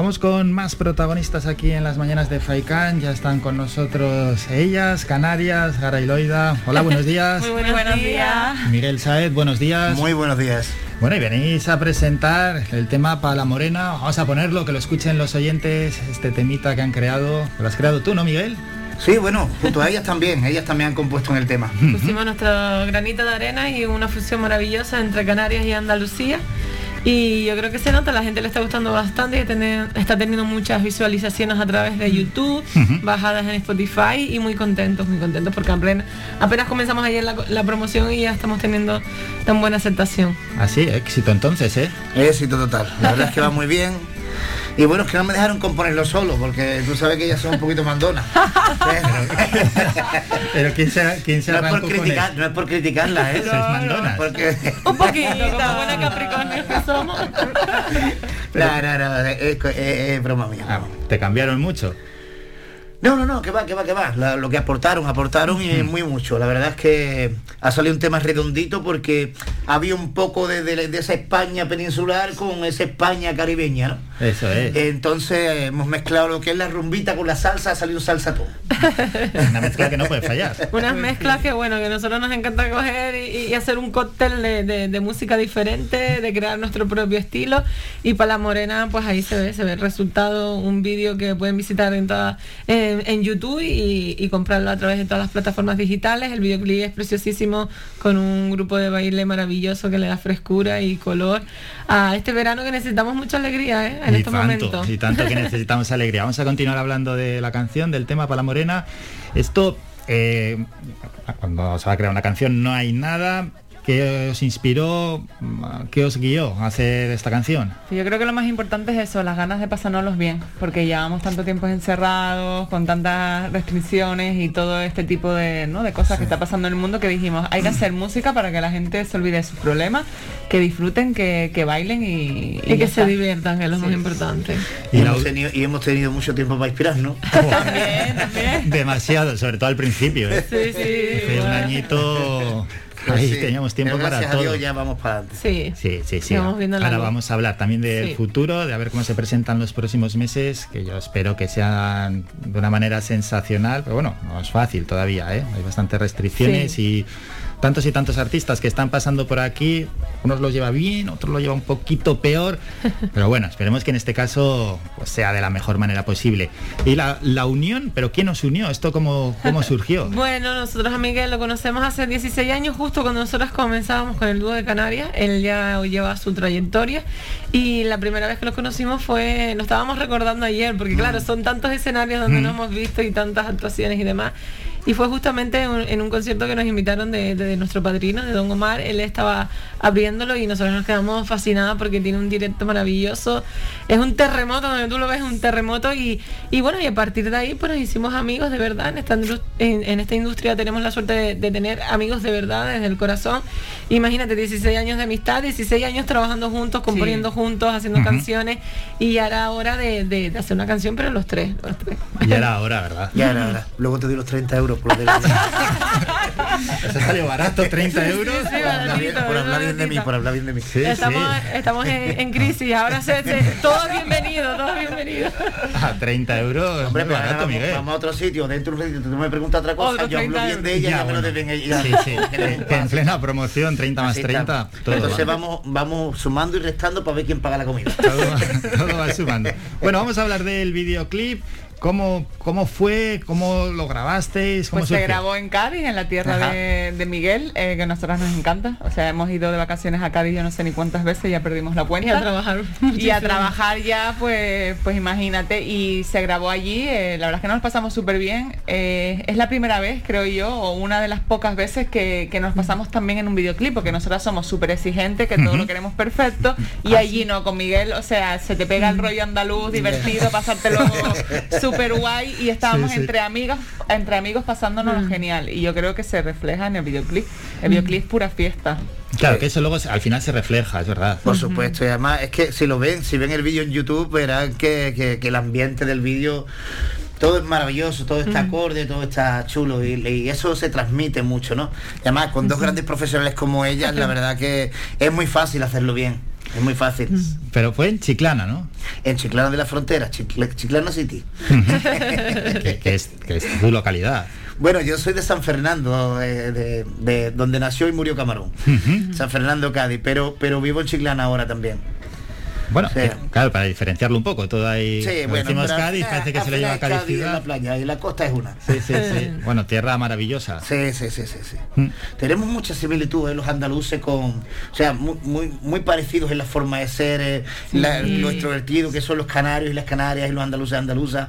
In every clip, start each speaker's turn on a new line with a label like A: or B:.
A: Vamos con más protagonistas aquí en las mañanas de Faikán. Ya están con nosotros ellas, Canarias, Garailoida. Hola, buenos días.
B: Muy buenos, días.
A: Miguel Saez, buenos días.
C: Muy buenos días.
A: Bueno, y venís a presentar el tema para la morena. Vamos a ponerlo, que lo escuchen los oyentes, este temita que han creado. Lo has creado tú, ¿no, Miguel?
C: Sí, bueno, junto a ellas también, ellas también han compuesto en el tema.
B: Pusimos nuestro granito de arena y una fusión maravillosa entre Canarias y Andalucía. Y yo creo que se nota, la gente le está gustando bastante y está teniendo muchas visualizaciones a través de YouTube, bajadas en Spotify y muy contentos, muy contentos porque apenas, apenas comenzamos ayer la, la, promoción y ya estamos teniendo tan buena aceptación.
A: Así, éxito entonces, ¿eh?
C: Éxito total. La verdad es que va muy bien. Y bueno, es que no me dejaron componerlo solo, porque tú sabes que ellas son un poquito mandonas.
A: Pero ¿quién se, quién se
C: no, es por criticar, no es por criticarlas, ¿eh?
A: Sois mandonas.
C: Porque...
B: un poquito, como buena Capricornio que somos.
C: No, no, no, es, es, es broma mía.
A: Ah, ¿Te cambiaron mucho?
C: No, no, no, que va, que va, que va. La, lo que aportaron, aportaron y muy mucho. La verdad es que ha salido un tema redondito porque había un poco de, de, de esa España peninsular con esa España caribeña, ¿no?
A: Eso es.
C: Entonces hemos mezclado lo que es la rumbita con la salsa, ha salido salsa todo.
A: Una mezcla que no puede fallar.
B: Unas mezclas que bueno, que nosotros nos encanta coger y, y hacer un cóctel de, de, de, música diferente, de crear nuestro propio estilo. Y para la morena, pues ahí se ve, se ve el resultado, un vídeo que pueden visitar en todas. Eh, en, YouTube y, y, comprarlo a través de todas las plataformas digitales. El videoclip es preciosísimo con un grupo de baile maravilloso que le da frescura y color a este verano que necesitamos mucha alegría ¿eh? en
A: y
B: estos
A: tanto,
B: momentos.
A: Y tanto que necesitamos alegría. Vamos a continuar hablando de la canción, del tema para la morena. Esto, eh, cuando se va a crear una canción no hay nada, ¿Qué os inspiró? ¿Qué os guió a hacer esta canción?
D: Yo creo que lo más importante es eso, las ganas de pasárnoslos bien, porque llevamos tanto tiempo encerrados, con tantas restricciones y todo este tipo de, ¿no? de cosas sí. que está pasando en el mundo que dijimos, hay que hacer música para que la gente se olvide de sus problemas, que disfruten, que, que bailen y,
B: y, y que se diviertan, que es lo sí. más importante.
C: Y, y, hemos tenido, y hemos tenido mucho tiempo para inspirarnos.
B: también, también.
A: Demasiado, sobre todo al principio. ¿eh?
B: Sí, sí.
A: Fue un añito Ahí sí. teníamos tiempo
C: Pero
A: para todo.
C: ya vamos para adelante.
B: Sí,
A: sí, sí. sí. Ahora vamos a hablar también del sí. futuro, de a ver cómo se presentan los próximos meses, que yo espero que sean de una manera sensacional, pero bueno, no es fácil todavía, ¿eh? Hay bastantes restricciones sí. y tantos y tantos artistas que están pasando por aquí, unos lo lleva bien, otros lo lleva un poquito peor, pero bueno, esperemos que en este caso pues, sea de la mejor manera posible. Y la, la unión, pero ¿quién nos unió? ¿Esto cómo, cómo surgió?
B: bueno, nosotros a Miguel lo conocemos hace 16 años, justo cuando nosotros comenzábamos con el dúo de Canarias, él ya lleva su trayectoria y la primera vez que lo conocimos fue, lo estábamos recordando ayer, porque claro, son tantos escenarios donde mm. nos hemos visto y tantas actuaciones y demás. Y fue justamente en un concierto que nos invitaron de, de, de, nuestro padrino, de Don Omar. Él estaba abriéndolo y nosotros nos quedamos fascinadas porque tiene un directo maravilloso. Es un terremoto, donde tú lo ves, un terremoto. Y, y bueno, y a partir de ahí, pues nos hicimos amigos de verdad. En esta, en, en esta industria tenemos la suerte de, de, tener amigos de verdad desde el corazón. Imagínate, 16 años de amistad, 16 años trabajando juntos, componiendo sí. juntos, haciendo uh -huh. canciones. Y ya era hora de, de, hacer una canción, pero los tres, los tres.
A: Ya era hora, ¿verdad?
C: Ya era hora. Luego te doy los 30 euros por lo de
A: Eso salió barato, 30 euros.
B: Sí, sí, baratito,
C: por, hablar bien de mí, por hablar bien de mí.
B: Sí, estamos estamos en, en, crisis, ahora se, se, todo bienvenido, todo bienvenido.
A: A 30 euros,
C: Hombre,
A: muy barato,
C: vamos,
A: Miguel.
C: Vamos a otro sitio, dentro de tú me preguntas otra cosa, yo hablo bien de ella, ya, ya bueno. me lo deben ella.
A: Sí, sí, en plena promoción, 30 más 30.
C: Todo Entonces va. vamos, vamos sumando y restando para ver quién paga la comida.
A: Todo, todo va sumando. Bueno, vamos a hablar del videoclip. ¿Cómo, ¿Cómo fue? ¿Cómo lo grabasteis? ¿Cómo
D: pues se grabó en Cádiz, en la tierra de, de, Miguel, eh, que a nosotras nos encanta. O sea, hemos ido de vacaciones a Cádiz yo no sé ni cuántas veces, ya perdimos la cuenta.
B: Y a trabajar.
D: Y a trabajar ya, pues, pues imagínate. Y se grabó allí, eh, la verdad es que nos pasamos súper bien. Eh, es la primera vez, creo yo, o una de las pocas veces que, que nos pasamos también en un videoclip, porque nosotras somos súper exigentes, que todo lo queremos perfecto. Y allí no, con Miguel, o sea, se te pega el rollo andaluz, divertido, pasártelo súper guay y estábamos sí, sí. entre amigas, entre amigos pasándonos mm. genial. Y yo creo que se refleja en el videoclip. El videoclip es pura fiesta.
A: Claro, que eso luego al final se refleja, es verdad.
C: Por supuesto, y además es que si lo ven, si ven el vídeo en YouTube, verán que, que, que el ambiente del vídeo todo es maravilloso, todo está acorde, todo está chulo y, y, eso se transmite mucho, ¿no? Y además con dos grandes profesionales como ellas, la verdad que es muy fácil hacerlo bien. Es muy fácil.
A: Pero fue en Chiclana, ¿no?
C: En Chiclana de la Frontera, Chiclana City.
A: que, es, tu localidad.
C: Bueno, yo soy de San Fernando, eh, de, donde nació y murió Camarón. San Fernando, Cádiz, pero, pero vivo en Chiclana ahora también.
A: Bueno, claro, para diferenciarlo un poco, todo ahí.
C: Sí, bueno,
A: decimos Cádiz, parece que se le lleva Cádiz, ciudad.
C: la playa y la costa es una.
A: Sí, sí, sí. bueno, tierra maravillosa.
C: Sí, sí, sí, sí. sí. Mm. Tenemos muchas similitudes los andaluces con, o sea, muy, muy, muy parecidos en la forma de ser, eh, lo extrovertido que son los canarios y las canarias y los andaluces andaluzas.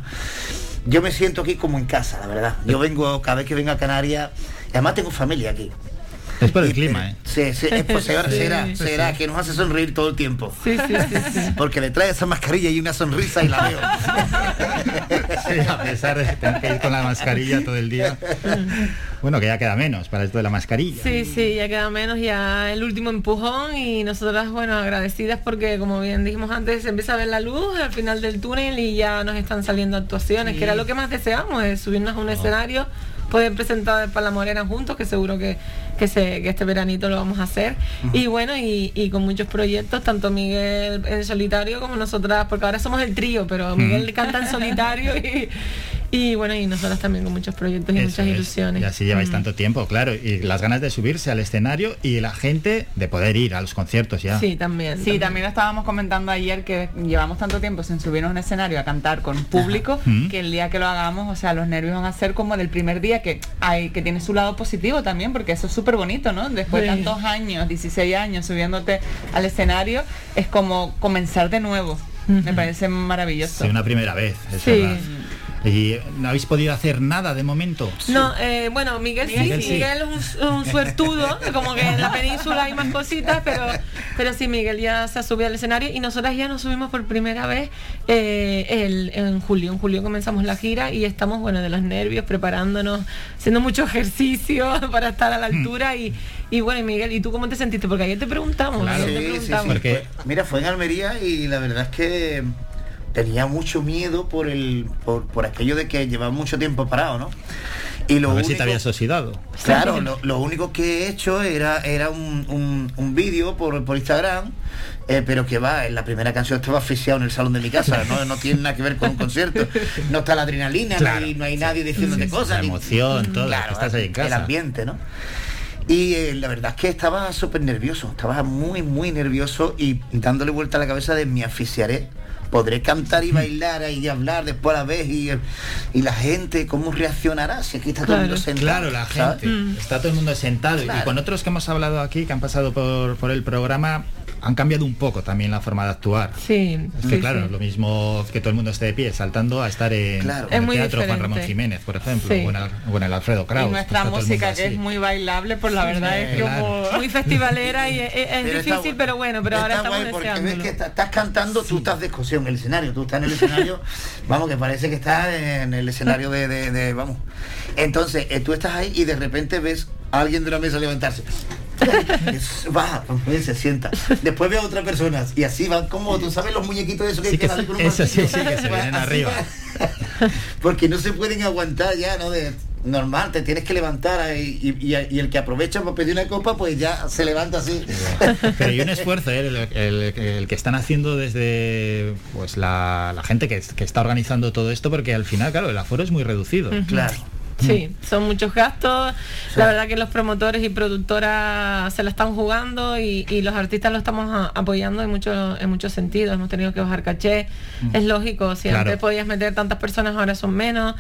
C: Yo me siento aquí como en casa, la verdad. Yo vengo, cada vez que vengo a Canarias, además tengo familia aquí.
A: Es por el clima, ¿eh?
C: Sí, sí, es por, será, será, será que nos hace sonreír todo el tiempo.
B: Sí, sí, sí,
C: Porque le trae esa mascarilla y una sonrisa y la veo.
A: Sí, a pesar de tener que ir con la mascarilla todo el día. Bueno, que ya queda menos para esto de la mascarilla.
B: Sí, sí, ya queda menos, ya el último empujón y nosotras, bueno, agradecidas porque como bien dijimos antes, se empieza a ver la luz al final del túnel y ya nos están saliendo actuaciones, que era lo que más deseamos, es subirnos a un escenario poder presentar para la Morena juntos, que seguro que, que, se, que este veranito lo vamos a hacer. Y bueno, y, y, con muchos proyectos, tanto Miguel en solitario como nosotras, porque ahora somos el trío, pero Miguel canta en solitario y, y bueno, y nosotros también con muchos proyectos y muchas ilusiones.
A: Y así lleváis mm. tanto tiempo, claro, y las ganas de subirse al escenario y la gente de poder ir a los conciertos ya.
B: Sí, también.
D: Sí, también, estábamos comentando ayer que llevamos tanto tiempo sin subirnos a un escenario a cantar con público que el día que lo hagamos, o sea, los nervios van a ser como del primer día que hay que tiene su lado positivo también, porque eso es súper bonito, ¿no? Después de tantos años, 16 años subiéndote al escenario, es como comenzar de nuevo. Me parece maravilloso.
A: Sí, una primera vez, es sí. ¿Y no habéis podido hacer nada de momento?
B: No, eh, bueno, Miguel, sí, Miguel, es un, suertudo, como que en la península hay más cositas, pero, pero sí, Miguel ya se ha subido al escenario y nosotras ya nos subimos por primera vez eh, el, en julio. En julio comenzamos la gira y estamos, bueno, de los nervios, preparándonos, haciendo mucho ejercicio para estar a la altura y, y bueno, Miguel, ¿y tú cómo te sentiste? Porque ayer te preguntamos. te preguntamos.
C: Porque, mira, fue en Almería y la verdad es que tenía mucho miedo por el por, por aquello de que llevaba mucho tiempo parado, ¿no?
A: Y lo a ver si te habías oxidado.
C: Claro, lo, único que he hecho era, era un, un, vídeo por, por Instagram, eh, pero que va, en la primera canción estaba asfixiado en el salón de mi casa, no, no tiene nada que ver con un concierto. No está la adrenalina, no, hay, nadie diciéndote cosas.
A: La emoción, todo,
C: claro, estás ahí en casa. El ambiente, ¿no? Y eh, la verdad es que estaba súper nervioso, estaba muy, muy nervioso y dándole vuelta a la cabeza de me asfixiaré podré cantar y bailar y hablar después a la vez y, y la gente cómo reaccionará si aquí está todo el mundo sentado
A: claro la gente mm. está todo el mundo sentado. Y con otros que hemos hablado aquí que han pasado por, por el programa han cambiado un poco también la forma de actuar.
B: Sí.
A: Es que claro, lo mismo que todo el mundo esté de pie saltando a estar en, el teatro Juan Ramón Jiménez, por ejemplo, o, en el, Alfredo Kraus. Y
D: nuestra música que es muy bailable, pues la verdad es como
B: muy festivalera y es, difícil, pero bueno, pero ahora estamos
C: porque ves que estás cantando, tú estás de en el escenario, tú estás en el escenario, vamos, que parece que estás en el escenario de, de, vamos. Entonces, eh, tú estás ahí y de repente ves a alguien de la mesa levantarse va, se sienta. Después ve a otras personas y así van como, tú sabes, los muñequitos de eso que,
A: eso, sí, sí, que se vienen arriba.
C: Porque no se pueden aguantar ya, ¿no? De, normal, te tienes que levantar y, el que aprovecha para pedir una copa, pues ya se levanta así.
A: Pero hay un esfuerzo, ¿eh? el, que están haciendo desde pues la, gente que, que, está organizando todo esto, porque al final, claro, el aforo es muy reducido.
C: Claro.
B: Sí, son muchos gastos. La verdad que los promotores y productoras se la están jugando y, los artistas lo estamos apoyando en muchos en muchos sentidos. Hemos tenido que bajar caché. Es lógico, si antes podías meter tantas personas, ahora son menos.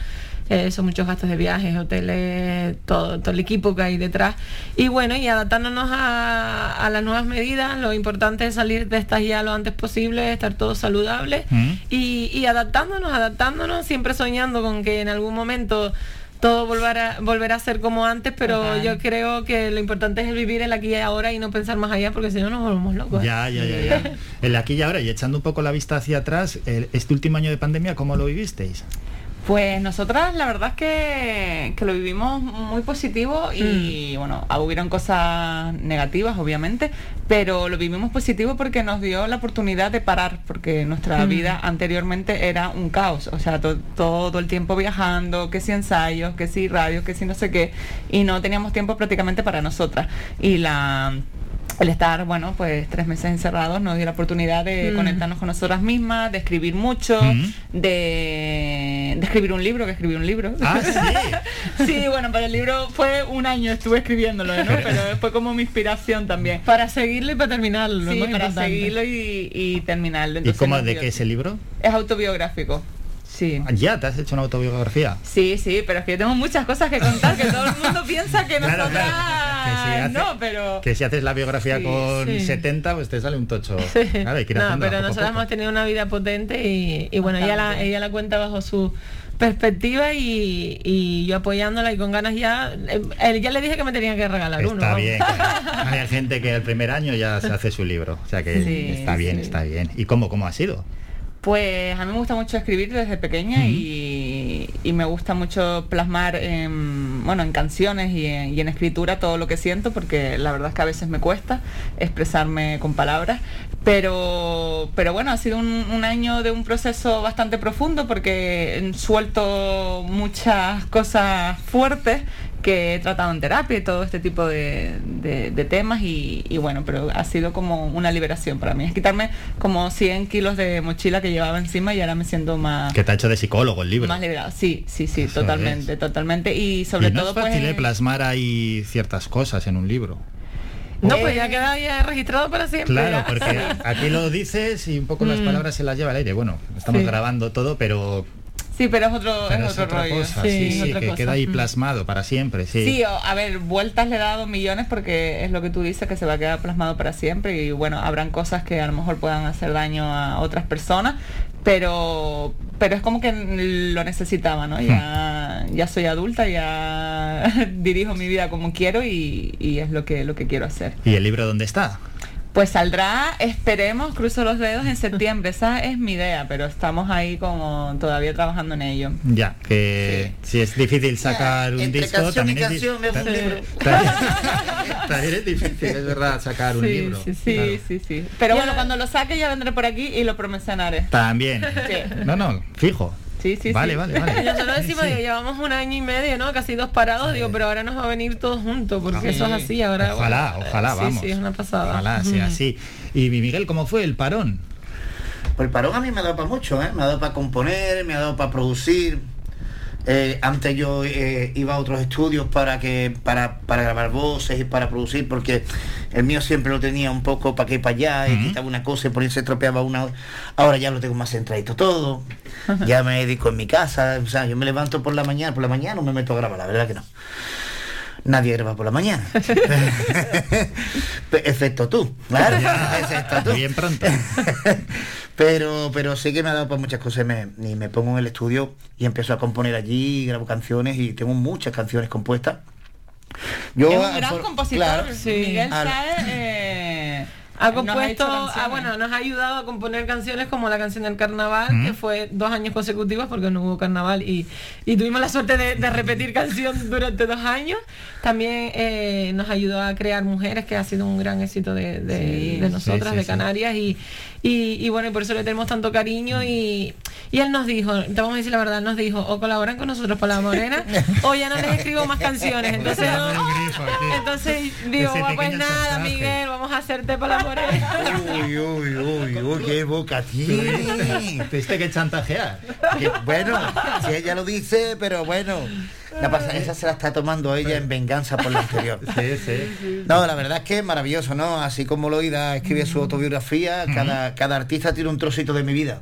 B: Eh, son muchos gastos de viajes, hoteles, todo, todo el equipo que hay detrás. Y bueno, y adaptándonos a, las nuevas medidas, lo importante es salir de estas ya lo antes posible, estar todos saludables y, y adaptándonos, adaptándonos, siempre soñando con que en algún momento todo volverá, volverá a ser como antes, pero yo creo que lo importante es vivir el aquí y ahora y no pensar más allá, porque si no nos volvemos locos.
A: Ya, ya, ya, ya. el aquí y ahora, y echando un poco la vista hacia atrás, este último año de pandemia, ¿cómo lo vivisteis?
D: Pues nosotras la verdad es que, lo vivimos muy positivo y mm. bueno, hubieron cosas negativas obviamente, pero lo vivimos positivo porque nos dio la oportunidad de parar, porque nuestra mm. vida anteriormente era un caos, o sea, todo el tiempo viajando, que si ensayos, que si radio, que si no sé qué, y no teníamos tiempo prácticamente para nosotras. Y la el estar, bueno, pues tres meses encerrados nos dio la oportunidad de
B: Mm.
D: conectarnos con nosotras mismas, de escribir mucho,
A: Mm.
D: de, de escribir un libro, que escribí un libro.
A: Ah, sí.
D: sí, bueno, pero el libro fue un año, estuve escribiéndolo, ¿no? Pero fue como mi inspiración también.
B: Para seguirlo y para terminarlo.
D: Sí,
B: ¿no?
D: para
B: Importante.
D: seguirlo y, y terminarlo.
A: ¿Y cómo, de qué es el libro?
D: Es autobiográfico. Sí.
A: Ya, ¿te has hecho una autobiografía?
D: Sí, sí, pero es que yo tengo muchas cosas que contar, que todo el mundo piensa que nosotras
A: claro. Si hace-
D: no, pero
A: Que si haces la biografía
D: Sí,
A: con
B: sí.
A: 70, pues te sale un tocho.
B: Sí.
A: Claro, hay que ir
B: no,
A: haciéndolo
B: pero
A: poco
B: nosotros
A: poco.
B: hemos tenido una vida potente y, y bueno, ella la, ella la cuenta bajo su perspectiva y, y yo apoyándola y con ganas ya. eh, él ya le dije que me tenía que regalar uno.
A: Está bien. claro. Hay gente que el primer año ya se hace su libro. O sea que
D: Sí,
A: está bien,
B: sí.
A: está bien. ¿Y cómo, cómo ha sido?
D: Pues a mí me gusta mucho escribir desde pequeña y, y me gusta mucho plasmar en, bueno, en canciones y en, y en escritura todo lo que siento porque la verdad es que a veces me cuesta expresarme con palabras. Pero, pero bueno, ha sido un, un año de un proceso bastante profundo porque suelto muchas cosas fuertes que he tratado en terapia y todo este tipo de, de- de temas y, y bueno, pero ha sido como una liberación para mí. Es quitarme como 100 kilos de mochila que llevaba encima y ahora me siento más,
A: Que te ha hecho de psicólogo el libro.
D: más liberada. Sí, sí, sí,
A: Eso
D: totalmente,
A: es.
D: totalmente. Y sobre
A: y no
D: todo
A: es fácil
D: pues...
A: eh, plasmar ahí ciertas cosas en un libro.
B: No, pues
D: Eh,
B: ya queda ya registrado para siempre.
A: Claro,
B: ya.
A: porque aquí lo dices y un poco las
B: Mm.
A: palabras se las lleva al aire. Bueno, estamos
B: Sí.
A: grabando todo, pero,
D: Sí, pero es otro,
A: pero
D: es
A: es
D: otro
A: otra
D: rollo.
A: cosa.
B: Sí,
A: Sí,
B: es
A: sí,
B: otra
A: que
B: cosa.
A: queda ahí plasmado para siempre. Sí.
D: Sí, o- a ver, vueltas le he dado millones porque es lo que tú dices, que se va a quedar plasmado para siempre y bueno, habrán cosas que a lo mejor puedan hacer daño a otras personas, pero pero es como que lo necesitaba, ¿no? Ya, ya soy adulta, ya dirijo mi vida como quiero y, y es lo que, lo que quiero hacer.
A: ¿Y el libro dónde está?
D: Pues saldrá, esperemos, cruzo los dedos en septiembre, esa es mi idea, pero estamos ahí como todavía trabajando en ello.
A: Ya, que si es difícil sacar un
C: Entre
A: disco,
C: y
A: también es,
C: hace un libro.
A: ta- también es difícil, es verdad, sacar un
B: Sí,
A: libro.
B: sí,
D: Sí,
A: claro.
D: sí, sí. Pero
B: Ya-
D: bueno, cuando lo saque ya vendré por aquí y lo promocionaré.
A: También.
D: Sí.
A: No, no, fijo.
D: Sí, sí,
A: vale,
D: sí.
A: vale, vale.
B: Y nosotros decimos, digo, llevamos un año y medio, ¿no? Casi dos parados, digo, pero ahora nos va a venir todos juntos, porque
A: Sí.
B: eso es así ahora.
A: Ojalá,
B: bueno,
A: ojalá, vamos.
B: Sí, es una pasada.
A: Ojalá sea así. Y Miguel, ¿cómo fue el parón?
C: Pues el parón a mí me ha dado para mucho, ¿eh? Me ha dado para componer, me ha dado para producir. Eh, antes yo eh, iba a otros estudios para que para, para grabar voces y para producir, porque el mío siempre lo tenía un poco para aquí para allá, y quitaba una cosa y por ahí se estropeaba una. Ahora ya lo tengo más centradito todo. Ya me dedico en mi casa, o sea, yo me levanto por la mañana, por la mañana no me meto a grabar, la verdad que no. Nadie graba por la mañana. Excepto tú, claro. Excepto tú.
A: Bien pronto.
C: pero, pero sí que me ha dado para muchas cosas. Me, y me pongo en el estudio y empiezo a componer allí, grabo canciones y tengo muchas canciones compuestas. Yo,
D: es un gran compositor.
C: claro,
B: Sí.
D: Miguel Saez, eh,
B: Ha compuesto, ah, bueno, nos ha ayudado a componer canciones como la canción del carnaval,
A: Mm.
B: que fue dos años consecutivos porque no hubo carnaval y, y tuvimos la suerte de, de repetir canción durante dos años. También eh, nos ayudó a crear Mujeres, que ha sido un gran éxito de, de-
D: Sí,
B: de
A: sí,
B: nosotras,
A: sí,
B: de
A: sí.
B: Canarias, y, y, y bueno, y por eso le tenemos tanto cariño. Y, y él nos dijo, te vamos a decir la verdad, nos dijo, o colaboran con nosotros por la morena, o ya no les escribo más canciones. Entonces, entonces digo, "Bueno, pues nada,
A: chantaje.
B: Miguel, vamos a hacerte para la morena.
C: Uy, uy, uy, uy, qué boca tiene.
A: Tuviste que chantajear.
C: Que, bueno, si ella lo dice, pero bueno. La pasa, esa se la está tomando ella en venganza por la anterior.
A: Sí, sí.
C: No, la verdad es que es maravilloso, ¿no? Así como Loida escribe su autobiografía, cada, cada artista tiene un trocito de mi vida.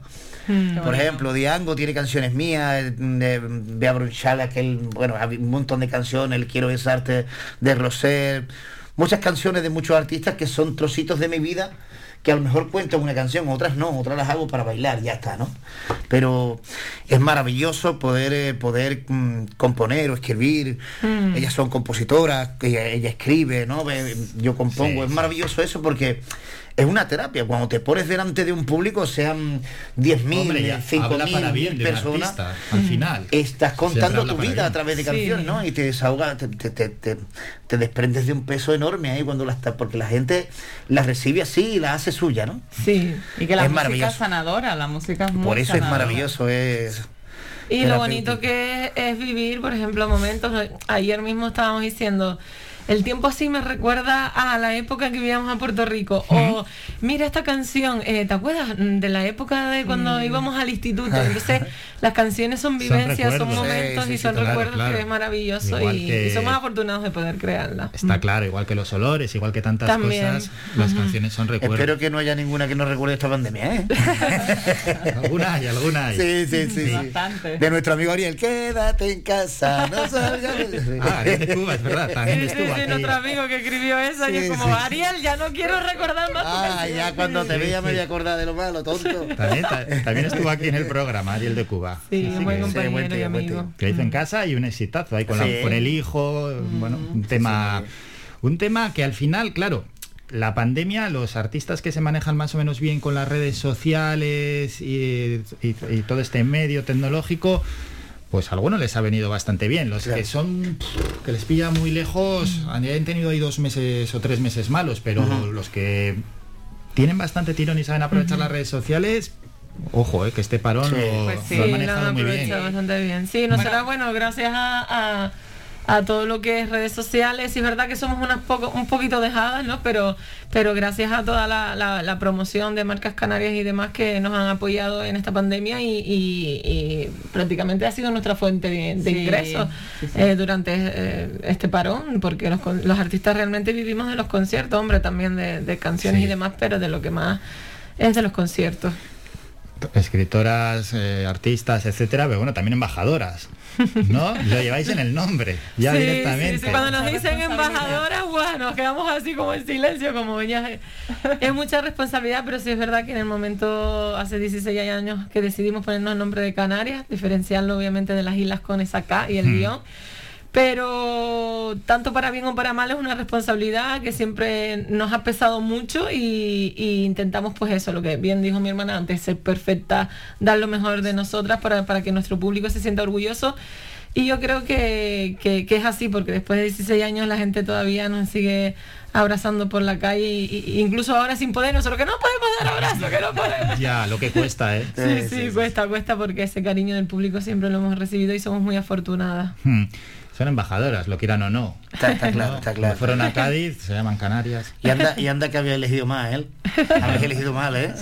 C: Por ejemplo, Diango tiene canciones mías, eh, de Bea Brunchal, aquel, bueno, hay un montón de canciones, El Quiero Besarte, de Roser, muchas canciones de muchos artistas que son trocitos de mi vida que a lo mejor cuentan una canción, otras no, otras las hago para bailar, ya está, ¿no? Pero es maravilloso poder, eh, poder mm, componer o escribir. Ellas son compositoras, ella, ella escribe, ¿no? Ve- Yo compongo.
A: Sí,
C: es
A: sí.
C: maravilloso eso porque es una terapia. Cuando te pones delante de un público, sean 10.000,
A: Hombre, ya,
C: 5.000
A: habla para bien de un
C: personas,
A: artista, al final.
C: estás contando tu vida
A: bien.
C: a través de
B: Sí.
C: canciones, ¿no? Y te desahogas, te, te, te- te- te desprendes de un peso enorme ahí cuando la estás, porque la gente la recibe así y la hace suya, ¿no?
B: Sí.
D: Y que la
C: Es
D: música es sanadora, la música es muy
C: Por eso es maravilloso, es...
B: Y lo bonito que es, es vivir, por ejemplo, momentos. Ayer mismo estábamos diciendo, el tiempo así me recuerda a la época en que vivíamos a Puerto Rico. O mira esta canción, eh, ¿te acuerdas de la época de cuando íbamos al instituto? Entonces, las canciones son vivencias, son, momentos y son recuerdos que es maravilloso y, somos afortunados de poder crearla.
A: Está claro, igual que los olores, igual que tantas cosas, las canciones son recuerdos.
C: Espero que no haya ninguna que no recuerde esta pandemia, ¿eh?
A: alguna hay, alguna hay.
C: Sí, sí, sí. Bastante. De nuestro amigo Ariel, quédate en casa, no salgas.
A: ah, Ariel de Cuba, es verdad, también estuvo
B: nuestro amigo que escribió eso, y es como, Ariel, ya no quiero recordar más.
C: Ah, ya cuando te veía me voy a acordar de lo malo, tonto.
A: También, también estuvo aquí en el programa, Ariel de Cuba.
B: Sí, un buen compañero y amigo.
A: Que hizo en casa y un exitazo ahí con, con el hijo, bueno, un tema... Un tema que al final, claro, la pandemia, los artistas que se manejan más o menos bien con las redes sociales y, todo este medio tecnológico, pues a algunos les ha venido bastante bien. Los que son, que les pilla muy lejos, han tenido ahí dos meses o tres meses malos, pero los que tienen bastante tirón y saben aprovechar las redes sociales, ojo, eh, que este parón lo,
B: pues han manejado muy bien. bastante bien. Sí, no será bueno, gracias a a todo lo que es redes sociales. Y es verdad que somos unas poco, un poquito dejadas, ¿no? Pero, pero gracias a toda la, promoción de marcas canarias y demás que nos han apoyado en esta pandemia y, prácticamente ha sido nuestra fuente de, ingresos eh, durante eh, este parón, porque los, artistas realmente vivimos de los conciertos, hombre, también de, canciones y demás, pero de lo que más es de los conciertos
A: escritoras, eh, artistas, etcétera, pero bueno, también embajadoras. ¿No? Lo lleváis en el nombre, ya directamente.
B: Cuando nos dicen embajadoras, bueno, nos quedamos así como en silencio, como venías. Es mucha responsabilidad, pero sí es verdad que en el momento, hace 16 años que decidimos ponernos el nombre de Canarias, diferenciarlo obviamente de las islas con esa K y el hmm. guion pero tanto para bien o para mal es una responsabilidad que siempre nos ha pesado mucho y, intentamos pues eso, lo que bien dijo mi hermana antes, ser perfecta, dar lo mejor de nosotras para, para que nuestro público se sienta orgulloso. Y yo creo que, que, es así, porque después de 16 años la gente todavía nos sigue abrazando por la calle, y, incluso ahora sin poder, nosotros que no podemos dar abrazo, que no podemos.
A: Ya, lo que cuesta, ¿eh?
B: Sí, sí, cuesta, cuesta, porque ese cariño del público siempre lo hemos recibido y somos muy afortunadas.
A: Hmm son embajadoras, lo quieran o no.
C: Está, claro, está claro.
A: Fueron a Cádiz, se llaman Canarias.
C: Y anda, y anda que había elegido mal, ¿eh? Habéis elegido mal, ¿eh?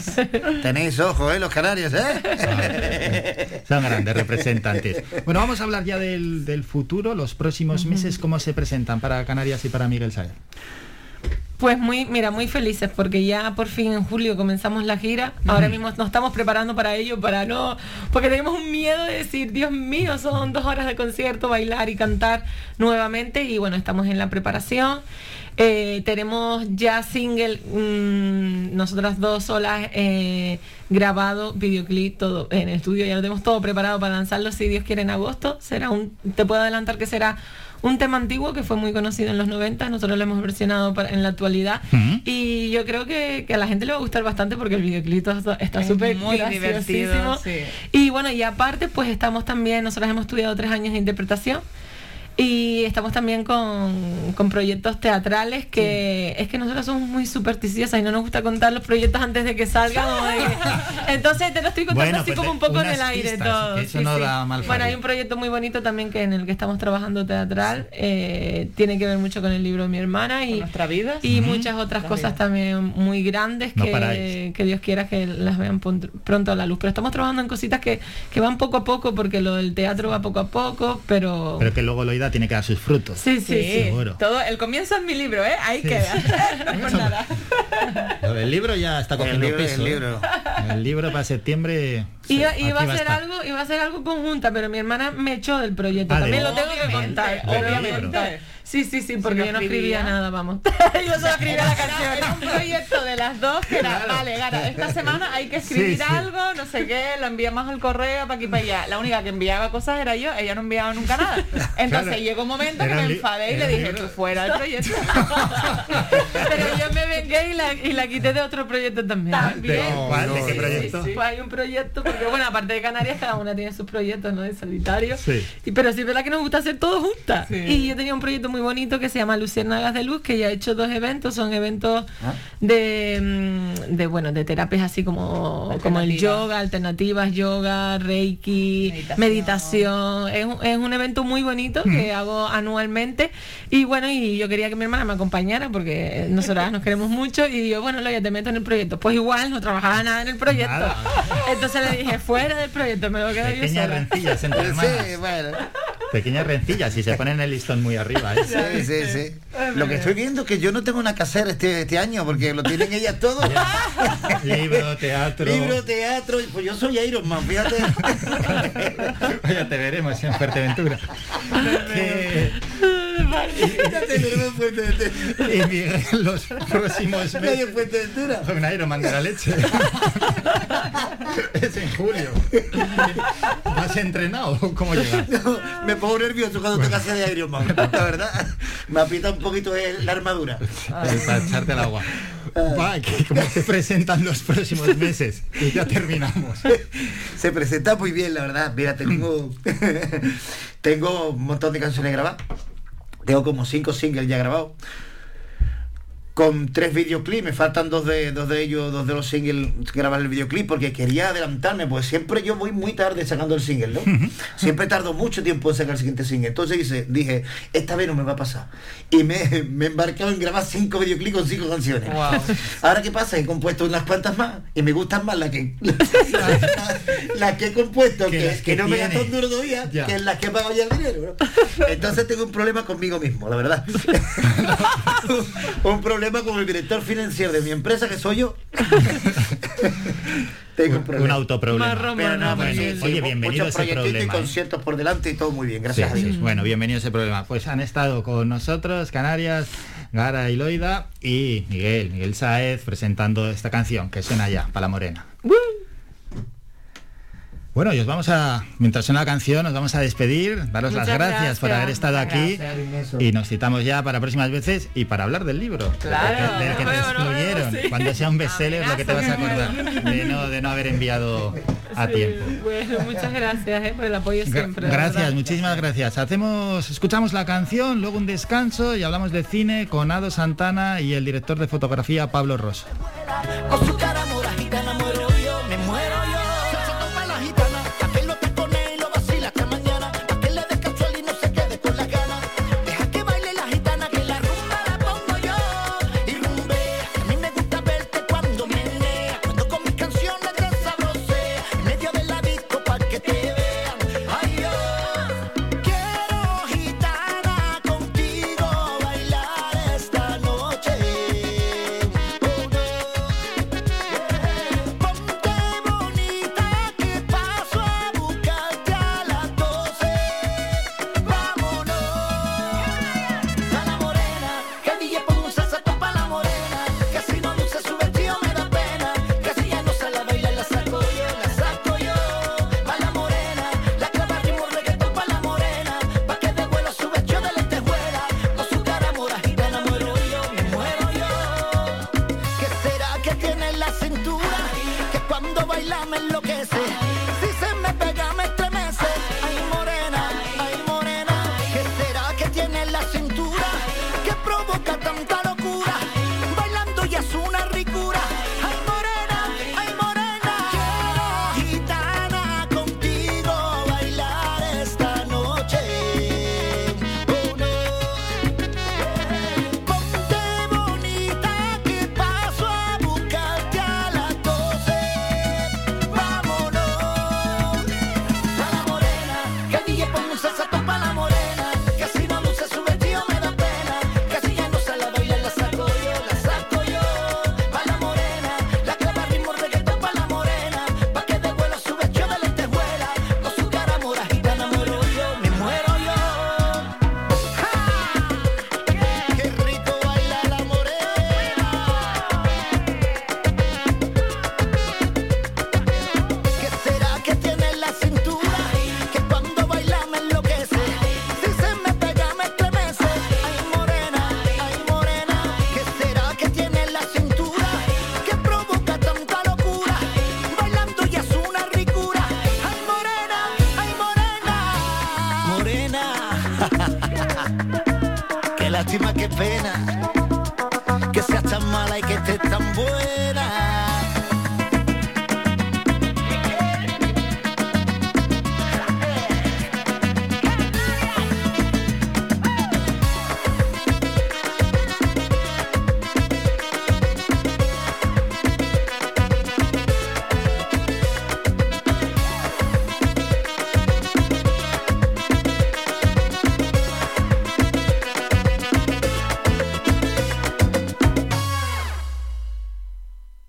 C: Tenéis ojo, ¿eh? Los canarios,
A: ¿eh? Son, grandes representantes. Bueno, vamos a hablar ya del, futuro, los próximos meses, cómo se presentan para Canarias y para Miguel Saer.
B: Pues muy, mira, muy felices porque ya por fin en julio comenzamos la gira. Ahora mismo nos estamos preparando para ello, para no, porque tenemos un miedo de decir, Dios mío, son dos horas de concierto, bailar y cantar nuevamente. Y bueno, estamos en la preparación. Eh, tenemos ya single, mm, nosotras dos solas, eh, grabado, videoclip, todo en el estudio, ya lo tenemos todo preparado para lanzarlo si Dios quiere en agosto. Será un, te puedo adelantar que será un tema antiguo que fue muy conocido en los 90, nosotros lo hemos versionado en la actualidad y yo creo que, a la gente le va a gustar bastante porque el videoclip está súper muy divertido. Y bueno, y aparte pues estamos también, nosotros hemos estudiado tres años de interpretación. Y estamos también con, con proyectos teatrales que es que nosotros somos muy supersticiosas y no nos gusta contar los proyectos antes de que salgan. Entonces te lo estoy contando así pues como un poco en el aire todo. bueno, hay un proyecto muy bonito también que en el que estamos trabajando teatral. Eh, tiene que ver mucho con el libro de mi hermana y
D: nuestra vida
B: y muchas otras cosas también muy grandes que, que, Dios quiera que las vean pronto a la luz. Pero estamos trabajando en cositas que, que van poco a poco porque lo del teatro va poco a poco, pero...
A: Pero que luego lo tiene que dar sus frutos.
B: Sí, sí,
D: Seguro. Todo, el comienzo es mi libro, ¿eh? Ahí queda.
A: El libro ya está cogiendo peso.
C: El ¿eh? libro.
A: el libro para septiembre.
B: Iba, a ser algo, iba a ser algo conjunta, pero mi hermana me echó del proyecto. También lo tengo que contar, obviamente. Sí, sí, sí, porque yo no escribía nada, vamos. yo solo escribía la canción.
D: Era un proyecto de las dos que era, vale, Gara, esta semana hay que escribir algo, no sé qué, lo enviamos al correo para aquí para allá. La única que enviaba cosas era yo, ella no enviaba nunca nada. Entonces llegó un momento que me enfadé y le dije, tú fuera del proyecto.
B: Pero yo me vengué y la, y la quité de otro proyecto también.
A: ¿También? ¿De qué proyecto?
B: Pues hay un proyecto, porque bueno, aparte de Canarias, cada una tiene sus proyectos, ¿no? De solitario. Y, pero sí es verdad que nos gusta hacer todo juntas. Y yo tenía un proyecto muy muy bonito que se llama Luciérnagas de Luz, que ya ha hecho dos eventos, son eventos
C: Ah.
B: de, mm, de, bueno, de terapias así como, como el yoga, alternativas, yoga, reiki,
D: Meditación.
B: meditación. Es, un- es un evento muy bonito que hago anualmente. Y bueno, y yo quería que mi hermana me acompañara porque nosotras nos queremos mucho. Y yo, bueno, ya te meto en el proyecto. Pues igual, no trabajaba nada en el proyecto.
A: Nada.
B: Entonces le dije, fuera del proyecto, me lo quedo yo
A: Pequeñas
B: sola.
A: rencillas entre
C: Sí,
A: hermanas.
C: bueno.
A: Pequeñas rencillas y se ponen el listón muy arriba. ¿eh?
C: Sí, sí, sí. Lo que estoy viendo es que yo no tengo nada que hacer este, este año porque lo tienen ellas todo.
A: Libro, teatro.
C: Libro, teatro, pues yo soy Iron Man, fíjate.
A: ya te veremos en Fuerteventura. Que- y Miguel, los próximos meses.
C: Fuerteventura.
A: Un Ironman de la leche. Julio. ¿Has entrenado? ¿Cómo llegas?
C: No, me pongo nervioso cuando te casas de Iron Man, la verdad. Me apita un poquito el- la armadura.
A: Para echarte al agua. Va, que ¿Cómo se presentan los próximos meses? Y ya terminamos.
C: Se presenta muy bien, la verdad. Mira, tengo, tengo un montón de canciones grabadas. Tengo como cinco singles ya grabados. Con tres videoclips, me faltan dos de, dos de ellos, dos de los singles grabar el videoclip porque quería adelantarme, pues siempre yo voy muy tarde sacando el single, ¿no? Siempre tardo mucho tiempo en sacar el siguiente single. Entonces dice, dije, esta vez no me va a pasar. Y me, me he embarcado en grabar cinco videoclips con cinco canciones.
D: Wow.
C: Ahora qué pasa, he compuesto unas cuantas más y me gustan más las que las las que he compuesto,
A: Que
C: que,
A: las
C: que
A: que
C: no me
A: tiene.
C: gastan duro todavía,
A: Ya.
C: que las que he pagado ya el dinero. ¿no? Entonces tengo un problema conmigo mismo, la verdad. un problema con el director financiero de mi empresa, que soy yo. tengo un problema.
A: Un autoproblema.
B: Marrón,
C: Pero no,
B: Bueno,
C: sí,
A: Oye, bienvenido a ese
C: y
A: problema, ¿eh?
C: conciertos por delante y todo muy bien,
A: Sí,
C: gracias a Dios.
A: sí. Bueno, bienvenido a ese problema. Pues han estado con nosotros Canarias, Gara y Loida y Miguel, Miguel Saez presentando esta canción que suena ya, para la morena. Bueno, y os vamos a, mientras suena la canción, os vamos a despedir, daros las gracias, por haber estado aquí
C: gracias.
A: y nos citamos ya para próximas veces y para hablar del libro.
D: Claro.
A: Del que te
B: Bueno,
A: excluyeron.
B: sí.
A: Cuando sea un bestseller lo que te vas a acordar de no, de no haber enviado a
B: Sí,
A: tiempo.
B: Bueno, muchas gracias eh, por el apoyo siempre. de
A: gracias,
B: verdad.
A: muchísimas gracias. Hacemos, escuchamos la canción, luego un descanso y hablamos de cine con Ado Santana y el director de fotografía Pablo Rosso.